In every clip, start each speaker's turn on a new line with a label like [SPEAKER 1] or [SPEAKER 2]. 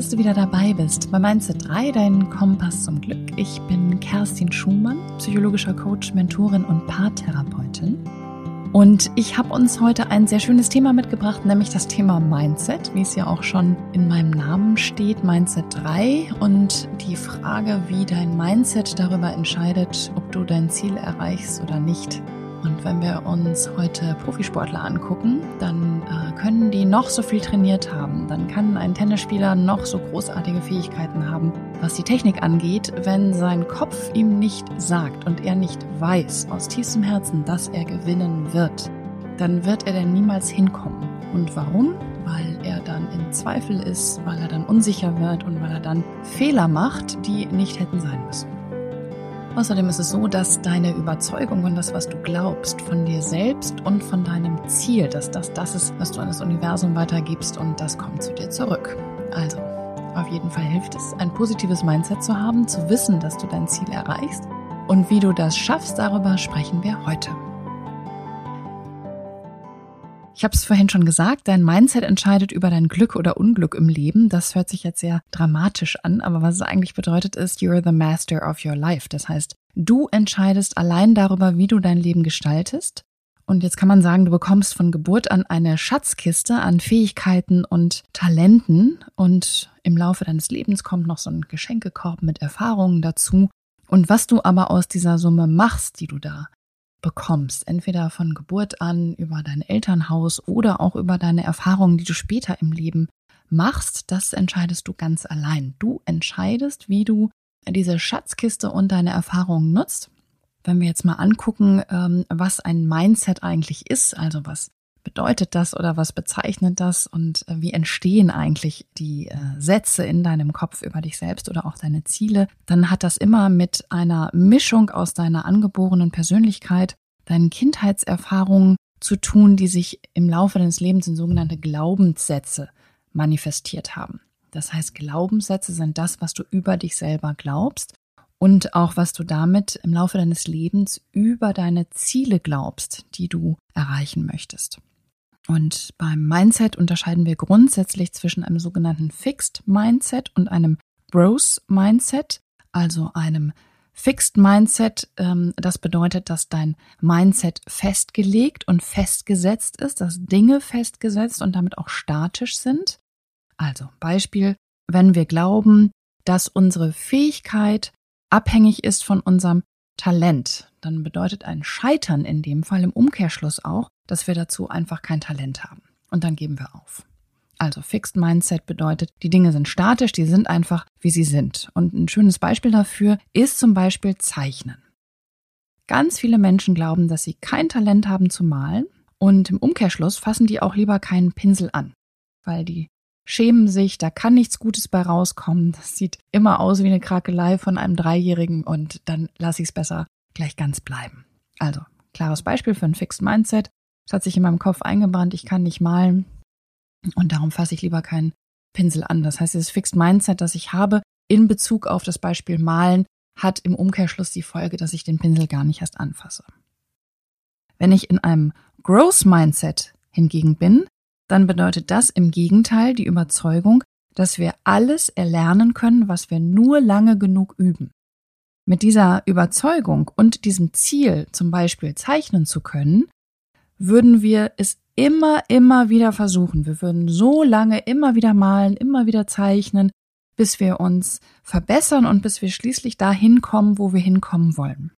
[SPEAKER 1] dass du wieder dabei bist bei Mindset 3, dein Kompass zum Glück. Ich bin Kerstin Schumann, psychologischer Coach, Mentorin und Paartherapeutin. Und ich habe uns heute ein sehr schönes Thema mitgebracht, nämlich das Thema Mindset, wie es ja auch schon in meinem Namen steht, Mindset 3. Und die Frage, wie dein Mindset darüber entscheidet, ob du dein Ziel erreichst oder nicht. Und wenn wir uns heute Profisportler angucken, dann äh, können die noch so viel trainiert haben. Dann kann ein Tennisspieler noch so großartige Fähigkeiten haben, was die Technik angeht, wenn sein Kopf ihm nicht sagt und er nicht weiß aus tiefstem Herzen, dass er gewinnen wird, dann wird er denn niemals hinkommen. Und warum? Weil er dann in Zweifel ist, weil er dann unsicher wird und weil er dann Fehler macht, die nicht hätten sein müssen. Außerdem ist es so, dass deine Überzeugung und das, was du glaubst, von dir selbst und von deinem Ziel, dass das das ist, was du an das Universum weitergibst und das kommt zu dir zurück. Also, auf jeden Fall hilft es, ein positives Mindset zu haben, zu wissen, dass du dein Ziel erreichst. Und wie du das schaffst, darüber sprechen wir heute. Ich habe es vorhin schon gesagt, dein Mindset entscheidet über dein Glück oder Unglück im Leben. Das hört sich jetzt sehr dramatisch an, aber was es eigentlich bedeutet ist, you're the master of your life. Das heißt, du entscheidest allein darüber, wie du dein Leben gestaltest. Und jetzt kann man sagen, du bekommst von Geburt an eine Schatzkiste an Fähigkeiten und Talenten und im Laufe deines Lebens kommt noch so ein Geschenkekorb mit Erfahrungen dazu. Und was du aber aus dieser Summe machst, die du da bekommst, entweder von Geburt an über dein Elternhaus oder auch über deine Erfahrungen, die du später im Leben machst, das entscheidest du ganz allein. Du entscheidest, wie du diese Schatzkiste und deine Erfahrungen nutzt. Wenn wir jetzt mal angucken, ähm, was ein Mindset eigentlich ist, also was bedeutet das oder was bezeichnet das und äh, wie entstehen eigentlich die äh, Sätze in deinem Kopf über dich selbst oder auch deine Ziele, dann hat das immer mit einer Mischung aus deiner angeborenen Persönlichkeit, deinen Kindheitserfahrungen zu tun, die sich im Laufe deines Lebens in sogenannte Glaubenssätze manifestiert haben. Das heißt, Glaubenssätze sind das, was du über dich selber glaubst und auch was du damit im Laufe deines Lebens über deine Ziele glaubst, die du erreichen möchtest. Und beim Mindset unterscheiden wir grundsätzlich zwischen einem sogenannten Fixed Mindset und einem Growth Mindset, also einem Fixed Mindset, ähm, das bedeutet, dass dein Mindset festgelegt und festgesetzt ist, dass Dinge festgesetzt und damit auch statisch sind. Also Beispiel, wenn wir glauben, dass unsere Fähigkeit abhängig ist von unserem Talent, dann bedeutet ein Scheitern in dem Fall im Umkehrschluss auch, dass wir dazu einfach kein Talent haben. Und dann geben wir auf. Also Fixed Mindset bedeutet, die Dinge sind statisch, die sind einfach, wie sie sind. Und ein schönes Beispiel dafür ist zum Beispiel Zeichnen. Ganz viele Menschen glauben, dass sie kein Talent haben zu malen und im Umkehrschluss fassen die auch lieber keinen Pinsel an, weil die schämen sich, da kann nichts Gutes bei rauskommen. Das sieht immer aus wie eine Krakelei von einem Dreijährigen und dann lasse ich es besser gleich ganz bleiben. Also, klares Beispiel für ein Fixed Mindset. Es hat sich in meinem Kopf eingebrannt, ich kann nicht malen und darum fasse ich lieber keinen Pinsel an. Das heißt, dieses Fixed Mindset, das ich habe in Bezug auf das Beispiel Malen, hat im Umkehrschluss die Folge, dass ich den Pinsel gar nicht erst anfasse. Wenn ich in einem Growth Mindset hingegen bin, dann bedeutet das im Gegenteil die Überzeugung, dass wir alles erlernen können, was wir nur lange genug üben. Mit dieser Überzeugung und diesem Ziel, zum Beispiel zeichnen zu können, würden wir es immer, immer wieder versuchen. Wir würden so lange immer wieder malen, immer wieder zeichnen, bis wir uns verbessern und bis wir schließlich dahin kommen, wo wir hinkommen wollen.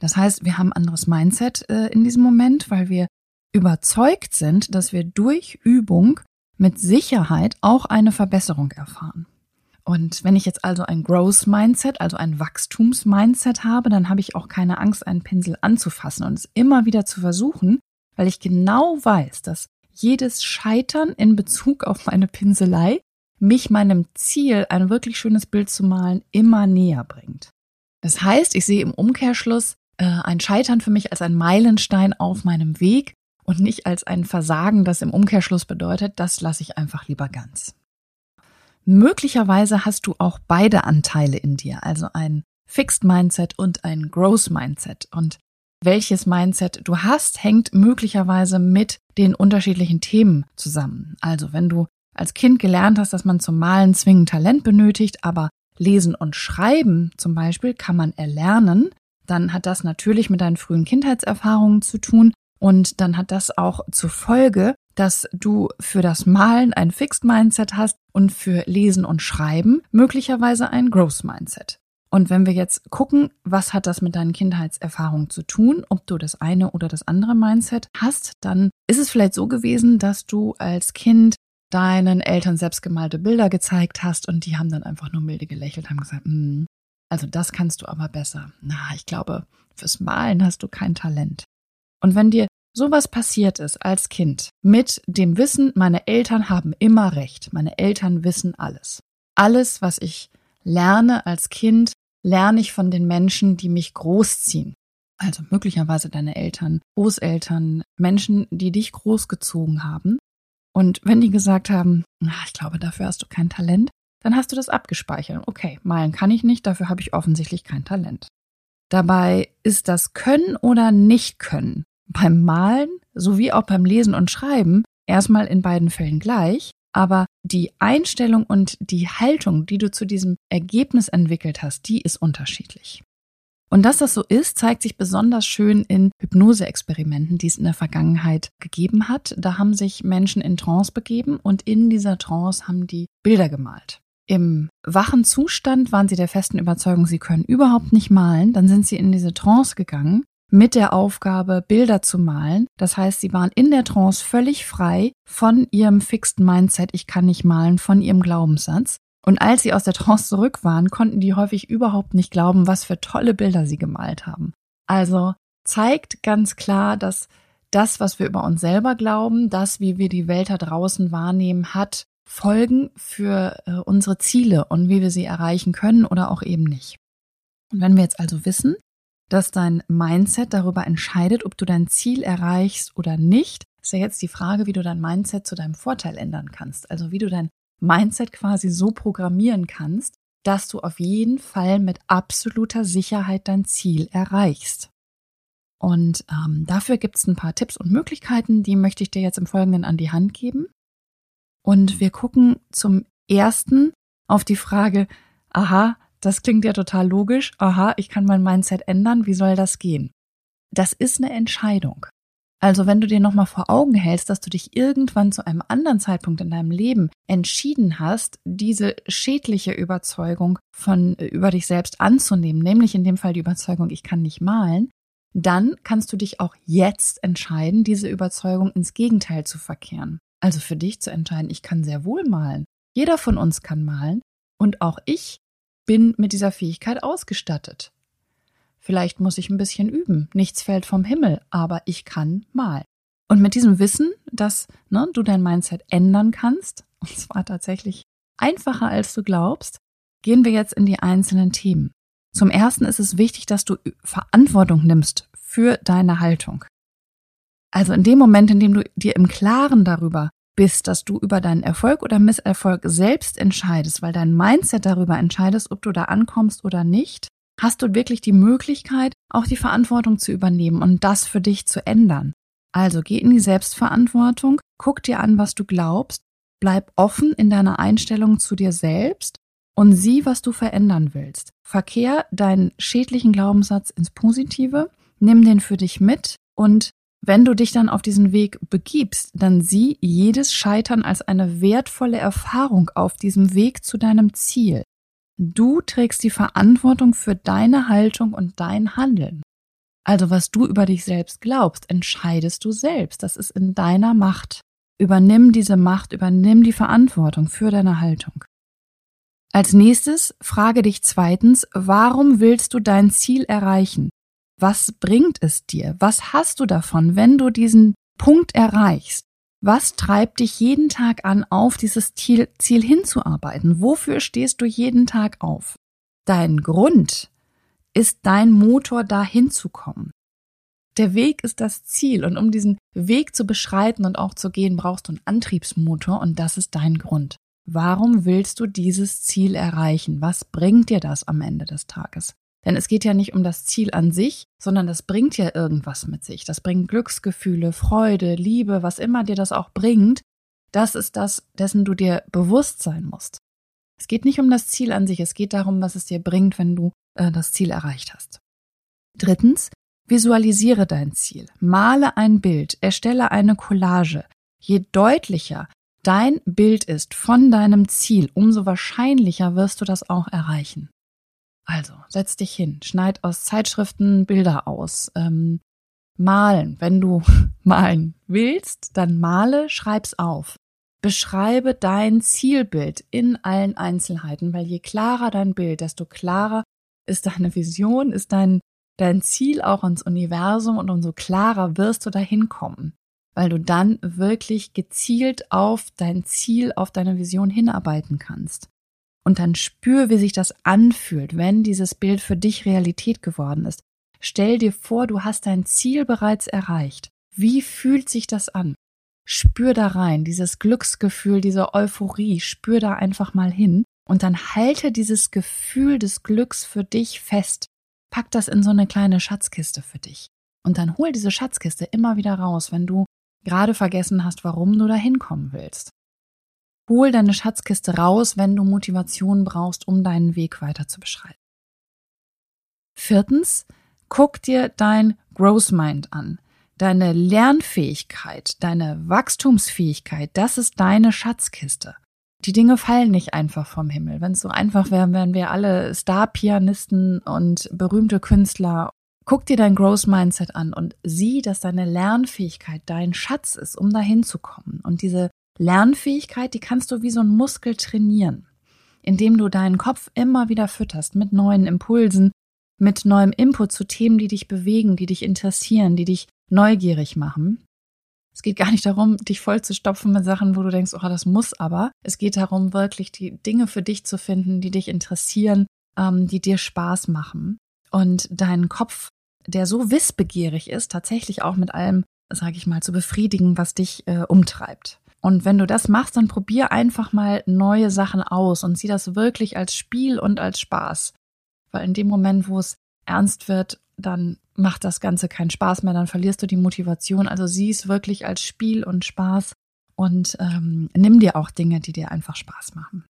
[SPEAKER 1] Das heißt, wir haben ein anderes Mindset äh, in diesem Moment, weil wir überzeugt sind, dass wir durch Übung mit Sicherheit auch eine Verbesserung erfahren. Und wenn ich jetzt also ein Growth Mindset, also ein Wachstums-Mindset habe, dann habe ich auch keine Angst, einen Pinsel anzufassen und es immer wieder zu versuchen, weil ich genau weiß, dass jedes Scheitern in Bezug auf meine Pinselei mich meinem Ziel, ein wirklich schönes Bild zu malen, immer näher bringt. Das heißt, ich sehe im Umkehrschluss äh, ein Scheitern für mich als ein Meilenstein auf meinem Weg und nicht als ein Versagen, das im Umkehrschluss bedeutet, das lasse ich einfach lieber ganz. Möglicherweise hast du auch beide Anteile in dir, also ein Fixed Mindset und ein Growth Mindset. Und welches Mindset du hast, hängt möglicherweise mit den unterschiedlichen Themen zusammen. Also wenn du als Kind gelernt hast, dass man zum Malen zwingend Talent benötigt, aber Lesen und Schreiben zum Beispiel kann man erlernen, dann hat das natürlich mit deinen frühen Kindheitserfahrungen zu tun und dann hat das auch zur Folge, dass du für das Malen ein Fixed Mindset hast und für Lesen und Schreiben möglicherweise ein Growth Mindset. Und wenn wir jetzt gucken, was hat das mit deinen Kindheitserfahrungen zu tun, ob du das eine oder das andere Mindset hast, dann ist es vielleicht so gewesen, dass du als Kind deinen Eltern selbstgemalte Bilder gezeigt hast und die haben dann einfach nur milde gelächelt, haben gesagt, mm, also das kannst du aber besser. Na, ich glaube, fürs Malen hast du kein Talent. Und wenn dir sowas passiert ist als Kind mit dem Wissen, meine Eltern haben immer recht, meine Eltern wissen alles. Alles, was ich lerne als Kind, lerne ich von den Menschen, die mich großziehen. Also möglicherweise deine Eltern, Großeltern, Menschen, die dich großgezogen haben. Und wenn die gesagt haben, ich glaube, dafür hast du kein Talent, dann hast du das abgespeichert. Okay, malen kann ich nicht, dafür habe ich offensichtlich kein Talent. Dabei ist das Können oder Nicht-Können beim Malen sowie auch beim Lesen und Schreiben erstmal in beiden Fällen gleich, aber die Einstellung und die Haltung, die du zu diesem Ergebnis entwickelt hast, die ist unterschiedlich. Und dass das so ist, zeigt sich besonders schön in Hypnose-Experimenten, die es in der Vergangenheit gegeben hat. Da haben sich Menschen in Trance begeben und in dieser Trance haben die Bilder gemalt. Im wachen Zustand waren sie der festen Überzeugung, sie können überhaupt nicht malen. Dann sind sie in diese Trance gegangen mit der Aufgabe, Bilder zu malen. Das heißt, sie waren in der Trance völlig frei von ihrem fixed Mindset, ich kann nicht malen, von ihrem Glaubenssatz. Und als sie aus der Trance zurück waren, konnten die häufig überhaupt nicht glauben, was für tolle Bilder sie gemalt haben. Also zeigt ganz klar, dass das, was wir über uns selber glauben, das, wie wir die Welt da draußen wahrnehmen, hat Folgen für äh, unsere Ziele und wie wir sie erreichen können oder auch eben nicht. Und wenn wir jetzt also wissen, dass dein Mindset darüber entscheidet, ob du dein Ziel erreichst oder nicht, ist ja jetzt die Frage, wie du dein Mindset zu deinem Vorteil ändern kannst. Also wie du dein Mindset quasi so programmieren kannst, dass du auf jeden Fall mit absoluter Sicherheit dein Ziel erreichst. Und ähm, dafür gibt es ein paar Tipps und Möglichkeiten, die möchte ich dir jetzt im Folgenden an die Hand geben. Und wir gucken zum ersten auf die Frage, aha, das klingt ja total logisch. Aha, ich kann mein Mindset ändern. Wie soll das gehen? Das ist eine Entscheidung. Also wenn du dir nochmal vor Augen hältst, dass du dich irgendwann zu einem anderen Zeitpunkt in deinem Leben entschieden hast, diese schädliche Überzeugung von über dich selbst anzunehmen, nämlich in dem Fall die Überzeugung, ich kann nicht malen, dann kannst du dich auch jetzt entscheiden, diese Überzeugung ins Gegenteil zu verkehren. Also für dich zu entscheiden, ich kann sehr wohl malen. Jeder von uns kann malen und auch ich bin mit dieser Fähigkeit ausgestattet. Vielleicht muss ich ein bisschen üben. Nichts fällt vom Himmel, aber ich kann mal. Und mit diesem Wissen, dass ne, du dein Mindset ändern kannst, und zwar tatsächlich einfacher als du glaubst, gehen wir jetzt in die einzelnen Themen. Zum ersten ist es wichtig, dass du Verantwortung nimmst für deine Haltung. Also in dem Moment, in dem du dir im Klaren darüber bist, dass du über deinen Erfolg oder Misserfolg selbst entscheidest, weil dein Mindset darüber entscheidest, ob du da ankommst oder nicht, hast du wirklich die Möglichkeit, auch die Verantwortung zu übernehmen und das für dich zu ändern. Also geh in die Selbstverantwortung, guck dir an, was du glaubst, bleib offen in deiner Einstellung zu dir selbst und sieh, was du verändern willst. Verkehr deinen schädlichen Glaubenssatz ins Positive, nimm den für dich mit und wenn du dich dann auf diesen Weg begibst, dann sieh jedes Scheitern als eine wertvolle Erfahrung auf diesem Weg zu deinem Ziel. Du trägst die Verantwortung für deine Haltung und dein Handeln. Also was du über dich selbst glaubst, entscheidest du selbst. Das ist in deiner Macht. Übernimm diese Macht, übernimm die Verantwortung für deine Haltung. Als nächstes frage dich zweitens, warum willst du dein Ziel erreichen? Was bringt es dir? Was hast du davon, wenn du diesen Punkt erreichst? Was treibt dich jeden Tag an, auf dieses Ziel, Ziel hinzuarbeiten? Wofür stehst du jeden Tag auf? Dein Grund ist dein Motor, da hinzukommen. Der Weg ist das Ziel und um diesen Weg zu beschreiten und auch zu gehen, brauchst du einen Antriebsmotor und das ist dein Grund. Warum willst du dieses Ziel erreichen? Was bringt dir das am Ende des Tages? Denn es geht ja nicht um das Ziel an sich, sondern das bringt ja irgendwas mit sich. Das bringt Glücksgefühle, Freude, Liebe, was immer dir das auch bringt. Das ist das, dessen du dir bewusst sein musst. Es geht nicht um das Ziel an sich, es geht darum, was es dir bringt, wenn du äh, das Ziel erreicht hast. Drittens, visualisiere dein Ziel, male ein Bild, erstelle eine Collage. Je deutlicher dein Bild ist von deinem Ziel, umso wahrscheinlicher wirst du das auch erreichen. Also, setz dich hin, schneid aus Zeitschriften Bilder aus, ähm, malen. Wenn du malen willst, dann male, schreib's auf. Beschreibe dein Zielbild in allen Einzelheiten, weil je klarer dein Bild, desto klarer ist deine Vision, ist dein, dein Ziel auch ins Universum und umso klarer wirst du dahin kommen, weil du dann wirklich gezielt auf dein Ziel, auf deine Vision hinarbeiten kannst. Und dann spür, wie sich das anfühlt, wenn dieses Bild für dich Realität geworden ist. Stell dir vor, du hast dein Ziel bereits erreicht. Wie fühlt sich das an? Spür da rein, dieses Glücksgefühl, diese Euphorie, spür da einfach mal hin und dann halte dieses Gefühl des Glücks für dich fest. Pack das in so eine kleine Schatzkiste für dich. Und dann hol diese Schatzkiste immer wieder raus, wenn du gerade vergessen hast, warum du da hinkommen willst. Hol deine Schatzkiste raus, wenn du Motivation brauchst, um deinen Weg weiter zu beschreiten. Viertens, guck dir dein Growth Mind an. Deine Lernfähigkeit, deine Wachstumsfähigkeit, das ist deine Schatzkiste. Die Dinge fallen nicht einfach vom Himmel. Wenn es so einfach wäre, wären wir alle Star-Pianisten und berühmte Künstler. Guck dir dein Growth Mindset an und sieh, dass deine Lernfähigkeit dein Schatz ist, um dahin zu kommen. Und diese Lernfähigkeit, die kannst du wie so ein Muskel trainieren, indem du deinen Kopf immer wieder fütterst mit neuen Impulsen, mit neuem Input zu Themen, die dich bewegen, die dich interessieren, die dich neugierig machen. Es geht gar nicht darum, dich voll zu stopfen mit Sachen, wo du denkst, oh, das muss aber. Es geht darum, wirklich die Dinge für dich zu finden, die dich interessieren, ähm, die dir Spaß machen. Und deinen Kopf, der so wissbegierig ist, tatsächlich auch mit allem, sage ich mal, zu befriedigen, was dich äh, umtreibt. Und wenn du das machst, dann probier einfach mal neue Sachen aus und sieh das wirklich als Spiel und als Spaß. Weil in dem Moment, wo es ernst wird, dann macht das Ganze keinen Spaß mehr, dann verlierst du die Motivation. Also sieh es wirklich als Spiel und Spaß und ähm, nimm dir auch Dinge, die dir einfach Spaß machen.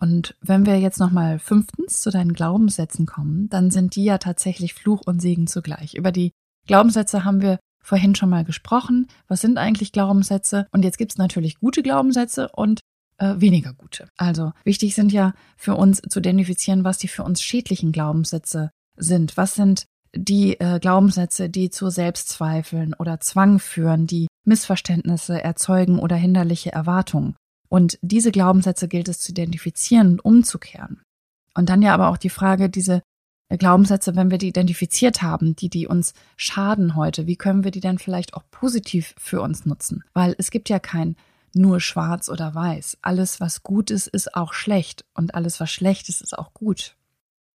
[SPEAKER 1] Und wenn wir jetzt nochmal fünftens zu deinen Glaubenssätzen kommen, dann sind die ja tatsächlich Fluch und Segen zugleich. Über die Glaubenssätze haben wir vorhin schon mal gesprochen. Was sind eigentlich Glaubenssätze? Und jetzt gibt es natürlich gute Glaubenssätze und äh, weniger gute. Also wichtig sind ja für uns zu identifizieren, was die für uns schädlichen Glaubenssätze sind. Was sind die äh, Glaubenssätze, die zu Selbstzweifeln oder Zwang führen, die Missverständnisse erzeugen oder hinderliche Erwartungen. Und diese Glaubenssätze gilt es zu identifizieren und umzukehren. Und dann ja aber auch die Frage, diese Glaubenssätze, wenn wir die identifiziert haben, die, die uns schaden heute, wie können wir die dann vielleicht auch positiv für uns nutzen? Weil es gibt ja kein nur schwarz oder weiß. Alles, was gut ist, ist auch schlecht und alles, was schlecht ist, ist auch gut.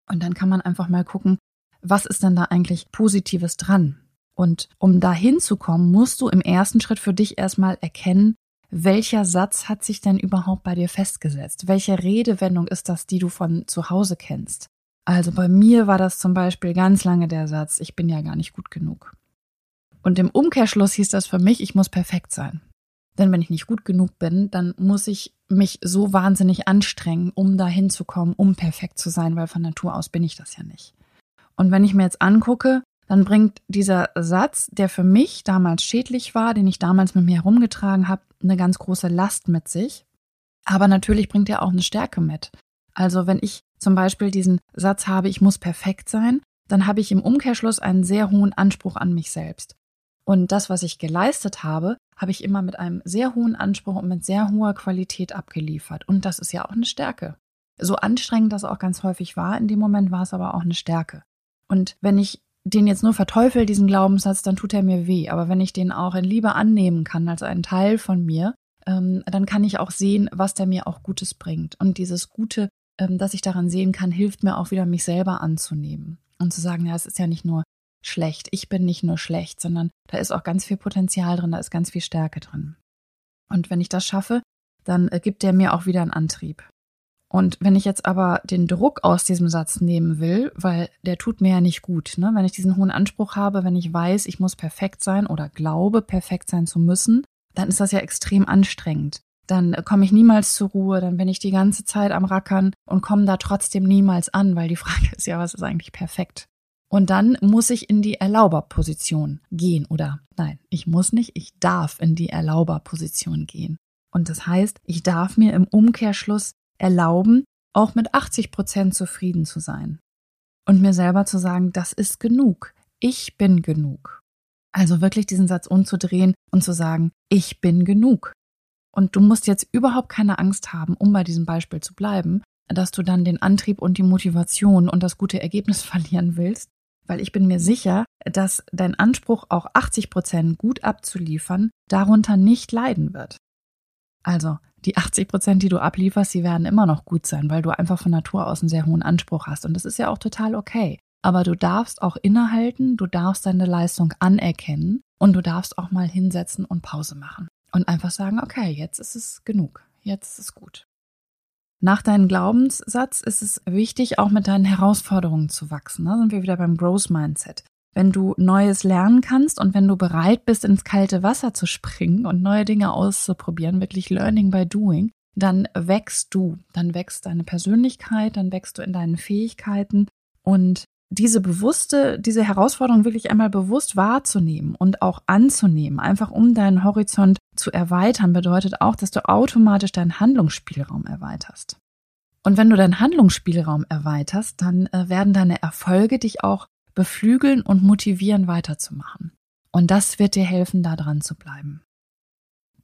[SPEAKER 1] Und dann kann man einfach mal gucken, was ist denn da eigentlich Positives dran? Und um da hinzukommen, musst du im ersten Schritt für dich erstmal erkennen, welcher Satz hat sich denn überhaupt bei dir festgesetzt? Welche Redewendung ist das, die du von zu Hause kennst? Also bei mir war das zum Beispiel ganz lange der Satz, ich bin ja gar nicht gut genug. Und im Umkehrschluss hieß das für mich, ich muss perfekt sein. Denn wenn ich nicht gut genug bin, dann muss ich mich so wahnsinnig anstrengen, um da hinzukommen, um perfekt zu sein, weil von Natur aus bin ich das ja nicht. Und wenn ich mir jetzt angucke, dann bringt dieser Satz, der für mich damals schädlich war, den ich damals mit mir herumgetragen habe, eine ganz große Last mit sich. Aber natürlich bringt er auch eine Stärke mit. Also wenn ich zum Beispiel diesen Satz habe, ich muss perfekt sein, dann habe ich im Umkehrschluss einen sehr hohen Anspruch an mich selbst. Und das, was ich geleistet habe, habe ich immer mit einem sehr hohen Anspruch und mit sehr hoher Qualität abgeliefert. Und das ist ja auch eine Stärke. So anstrengend das auch ganz häufig war, in dem Moment war es aber auch eine Stärke. Und wenn ich den jetzt nur verteufel, diesen Glaubenssatz, dann tut er mir weh. Aber wenn ich den auch in Liebe annehmen kann, als einen Teil von mir, ähm, dann kann ich auch sehen, was der mir auch Gutes bringt. Und dieses Gute ähm, das ich daran sehen kann, hilft mir auch wieder, mich selber anzunehmen und zu sagen, ja, es ist ja nicht nur schlecht, ich bin nicht nur schlecht, sondern da ist auch ganz viel Potenzial drin, da ist ganz viel Stärke drin. Und wenn ich das schaffe, dann äh, gibt der mir auch wieder einen Antrieb. Und wenn ich jetzt aber den Druck aus diesem Satz nehmen will, weil der tut mir ja nicht gut, ne? wenn ich diesen hohen Anspruch habe, wenn ich weiß, ich muss perfekt sein oder glaube, perfekt sein zu müssen, dann ist das ja extrem anstrengend. Dann komme ich niemals zur Ruhe, dann bin ich die ganze Zeit am Rackern und komme da trotzdem niemals an, weil die Frage ist ja, was ist eigentlich perfekt? Und dann muss ich in die Erlauberposition gehen oder nein, ich muss nicht, ich darf in die Erlauberposition gehen. Und das heißt, ich darf mir im Umkehrschluss erlauben, auch mit 80 Prozent zufrieden zu sein. Und mir selber zu sagen, das ist genug. Ich bin genug. Also wirklich diesen Satz umzudrehen und zu sagen, ich bin genug. Und du musst jetzt überhaupt keine Angst haben, um bei diesem Beispiel zu bleiben, dass du dann den Antrieb und die Motivation und das gute Ergebnis verlieren willst, weil ich bin mir sicher, dass dein Anspruch, auch 80 Prozent gut abzuliefern, darunter nicht leiden wird. Also, die 80 Prozent, die du ablieferst, die werden immer noch gut sein, weil du einfach von Natur aus einen sehr hohen Anspruch hast. Und das ist ja auch total okay. Aber du darfst auch innehalten, du darfst deine Leistung anerkennen und du darfst auch mal hinsetzen und Pause machen. Und einfach sagen, okay, jetzt ist es genug, jetzt ist es gut. Nach deinem Glaubenssatz ist es wichtig, auch mit deinen Herausforderungen zu wachsen. Da sind wir wieder beim Growth Mindset. Wenn du Neues lernen kannst und wenn du bereit bist, ins kalte Wasser zu springen und neue Dinge auszuprobieren, wirklich Learning by Doing, dann wächst du, dann wächst deine Persönlichkeit, dann wächst du in deinen Fähigkeiten und diese bewusste, diese Herausforderung wirklich einmal bewusst wahrzunehmen und auch anzunehmen, einfach um deinen Horizont zu erweitern, bedeutet auch, dass du automatisch deinen Handlungsspielraum erweiterst. Und wenn du deinen Handlungsspielraum erweiterst, dann äh, werden deine Erfolge dich auch beflügeln und motivieren weiterzumachen. Und das wird dir helfen, da dran zu bleiben.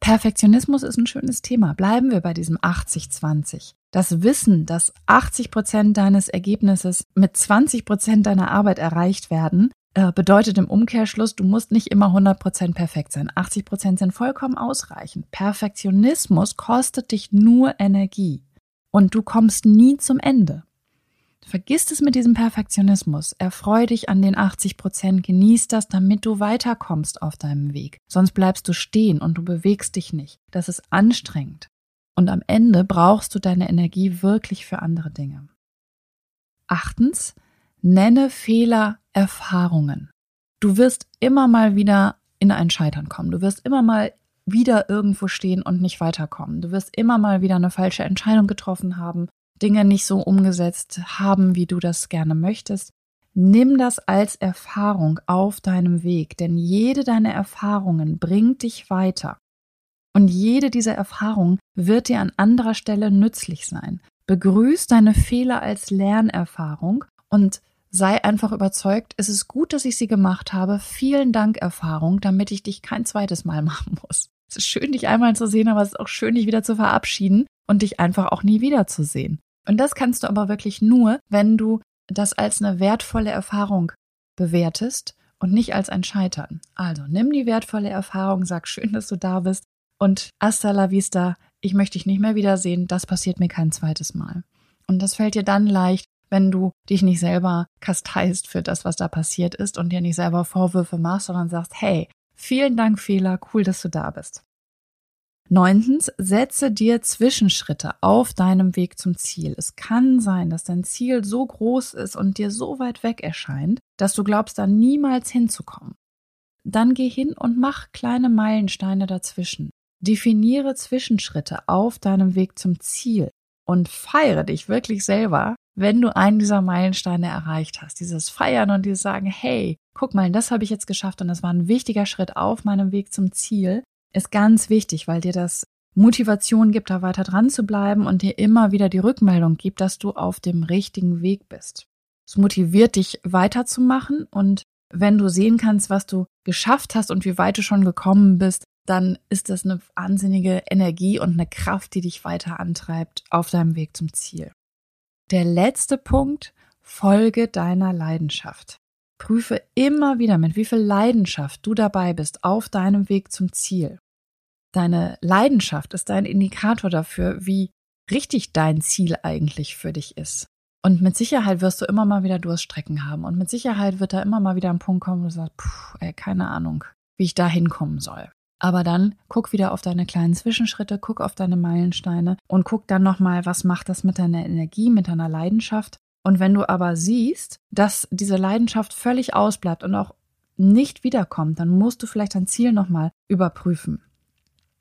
[SPEAKER 1] Perfektionismus ist ein schönes Thema. Bleiben wir bei diesem 80-20. Das Wissen, dass 80 Prozent deines Ergebnisses mit 20 Prozent deiner Arbeit erreicht werden, äh, bedeutet im Umkehrschluss, du musst nicht immer 100 Prozent perfekt sein. 80 Prozent sind vollkommen ausreichend. Perfektionismus kostet dich nur Energie und du kommst nie zum Ende. Vergiss es mit diesem Perfektionismus. Erfreu dich an den 80 Prozent, genieß das, damit du weiterkommst auf deinem Weg. Sonst bleibst du stehen und du bewegst dich nicht. Das ist anstrengend. Und am Ende brauchst du deine Energie wirklich für andere Dinge. Achtens, nenne Fehler Erfahrungen. Du wirst immer mal wieder in ein Scheitern kommen. Du wirst immer mal wieder irgendwo stehen und nicht weiterkommen. Du wirst immer mal wieder eine falsche Entscheidung getroffen haben. Dinge nicht so umgesetzt haben, wie du das gerne möchtest, nimm das als Erfahrung auf deinem Weg, denn jede deiner Erfahrungen bringt dich weiter. Und jede dieser Erfahrungen wird dir an anderer Stelle nützlich sein. Begrüß deine Fehler als Lernerfahrung und sei einfach überzeugt, es ist gut, dass ich sie gemacht habe. Vielen Dank, Erfahrung, damit ich dich kein zweites Mal machen muss. Es ist schön, dich einmal zu sehen, aber es ist auch schön, dich wieder zu verabschieden und dich einfach auch nie wiederzusehen. Und das kannst du aber wirklich nur, wenn du das als eine wertvolle Erfahrung bewertest und nicht als ein Scheitern. Also nimm die wertvolle Erfahrung, sag schön, dass du da bist und hasta la vista, ich möchte dich nicht mehr wiedersehen, das passiert mir kein zweites Mal. Und das fällt dir dann leicht, wenn du dich nicht selber kasteist für das, was da passiert ist und dir nicht selber Vorwürfe machst, sondern sagst, hey, vielen Dank, Fehler, cool, dass du da bist. Neuntens, setze dir Zwischenschritte auf deinem Weg zum Ziel. Es kann sein, dass dein Ziel so groß ist und dir so weit weg erscheint, dass du glaubst, da niemals hinzukommen. Dann geh hin und mach kleine Meilensteine dazwischen. Definiere Zwischenschritte auf deinem Weg zum Ziel und feiere dich wirklich selber, wenn du einen dieser Meilensteine erreicht hast. Dieses Feiern und dieses Sagen, hey, guck mal, das habe ich jetzt geschafft und das war ein wichtiger Schritt auf meinem Weg zum Ziel ist ganz wichtig, weil dir das Motivation gibt, da weiter dran zu bleiben und dir immer wieder die Rückmeldung gibt, dass du auf dem richtigen Weg bist. Es motiviert dich weiterzumachen und wenn du sehen kannst, was du geschafft hast und wie weit du schon gekommen bist, dann ist das eine wahnsinnige Energie und eine Kraft, die dich weiter antreibt auf deinem Weg zum Ziel. Der letzte Punkt, folge deiner Leidenschaft. Prüfe immer wieder, mit wie viel Leidenschaft du dabei bist auf deinem Weg zum Ziel. Deine Leidenschaft ist ein Indikator dafür, wie richtig dein Ziel eigentlich für dich ist. Und mit Sicherheit wirst du immer mal wieder Durststrecken haben. Und mit Sicherheit wird da immer mal wieder ein Punkt kommen, wo du sagst, puh, ey, keine Ahnung, wie ich da hinkommen soll. Aber dann guck wieder auf deine kleinen Zwischenschritte, guck auf deine Meilensteine und guck dann nochmal, was macht das mit deiner Energie, mit deiner Leidenschaft. Und wenn du aber siehst, dass diese Leidenschaft völlig ausbleibt und auch nicht wiederkommt, dann musst du vielleicht dein Ziel nochmal überprüfen.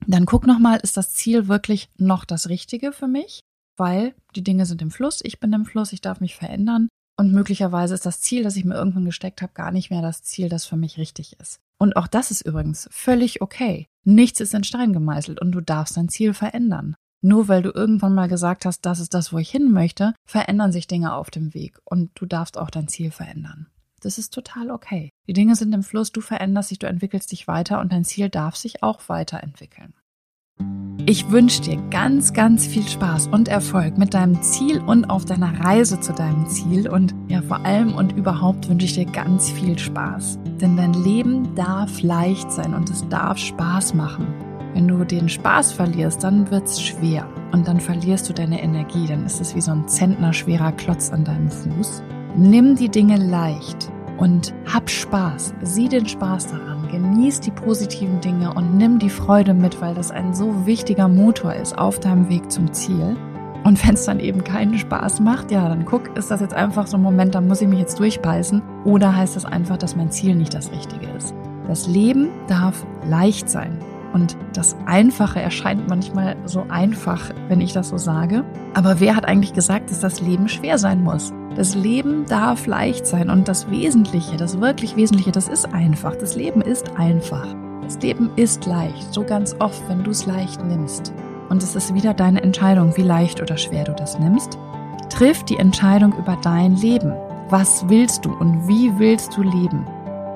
[SPEAKER 1] dann guck nochmal, ist das Ziel wirklich noch das Richtige für mich? Weil die Dinge sind im Fluss, ich bin im Fluss, ich darf mich verändern. Und möglicherweise ist das Ziel, das ich mir irgendwann gesteckt habe, gar nicht mehr das Ziel, das für mich richtig ist. Und auch das ist übrigens völlig okay. Nichts ist in Stein gemeißelt und du darfst dein Ziel verändern. Nur weil du irgendwann mal gesagt hast, das ist das, wo ich hin möchte, verändern sich Dinge auf dem Weg und du darfst auch dein Ziel verändern. Das ist total okay. Die Dinge sind im Fluss, du veränderst dich, du entwickelst dich weiter und dein Ziel darf sich auch weiterentwickeln. Ich wünsche dir ganz, ganz viel Spaß und Erfolg mit deinem Ziel und auf deiner Reise zu deinem Ziel. Und ja, vor allem und überhaupt wünsche ich dir ganz viel Spaß. Denn dein Leben darf leicht sein und es darf Spaß machen. Wenn du den Spaß verlierst, dann wird es schwer und dann verlierst du deine Energie. Dann ist es wie so ein zentnerschwerer Klotz an deinem Fuß. Nimm die Dinge leicht und hab Spaß. Sieh den Spaß daran. Genieß die positiven Dinge und nimm die Freude mit, weil das ein so wichtiger Motor ist auf deinem Weg zum Ziel. Und wenn es dann eben keinen Spaß macht, ja, dann guck, ist das jetzt einfach so ein Moment, da muss ich mich jetzt durchbeißen? Oder heißt das einfach, dass mein Ziel nicht das Richtige ist? Das Leben darf leicht sein. Und das Einfache erscheint manchmal so einfach, wenn ich das so sage. Aber wer hat eigentlich gesagt, dass das Leben schwer sein muss? Das Leben darf leicht sein und das Wesentliche, das wirklich Wesentliche, das ist einfach. Das Leben ist einfach. Das Leben ist leicht, so ganz oft, wenn du es leicht nimmst. Und es ist wieder deine Entscheidung, wie leicht oder schwer du das nimmst. Triff die Entscheidung über dein Leben. Was willst du und wie willst du leben?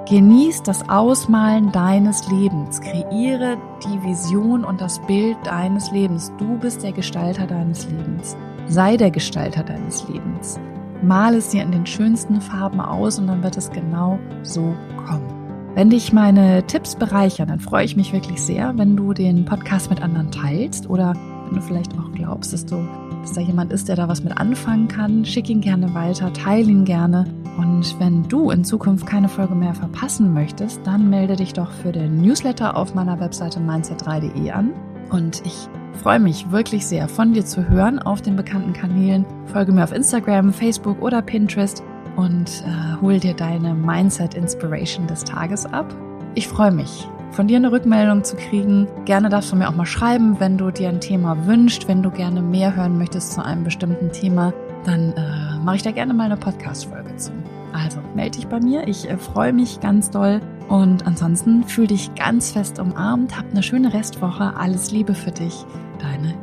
[SPEAKER 1] Genieß das Ausmalen deines Lebens. Kreiere die Vision und das Bild deines Lebens. Du bist der Gestalter deines Lebens. Sei der Gestalter deines Lebens. Mal es dir in den schönsten Farben aus und dann wird es genau so kommen. Wenn dich meine Tipps bereichern, dann freue ich mich wirklich sehr, wenn du den Podcast mit anderen teilst oder wenn du vielleicht auch glaubst, dass du dass da jemand ist, der da was mit anfangen kann, schick ihn gerne weiter, teile ihn gerne. Und wenn du in Zukunft keine Folge mehr verpassen möchtest, dann melde dich doch für den Newsletter auf meiner Webseite mindset3.de an. Und ich freue mich wirklich sehr, von dir zu hören auf den bekannten Kanälen. Folge mir auf Instagram, Facebook oder Pinterest und äh, hol dir deine Mindset Inspiration des Tages ab. Ich freue mich von dir eine Rückmeldung zu kriegen. Gerne darfst du mir auch mal schreiben, wenn du dir ein Thema wünschst, wenn du gerne mehr hören möchtest zu einem bestimmten Thema, dann äh, mache ich da gerne mal eine Podcast-Folge zu. Also melde dich bei mir, ich äh, freue mich ganz doll. Und ansonsten fühl dich ganz fest umarmt, hab eine schöne Restwoche, alles Liebe für dich, deine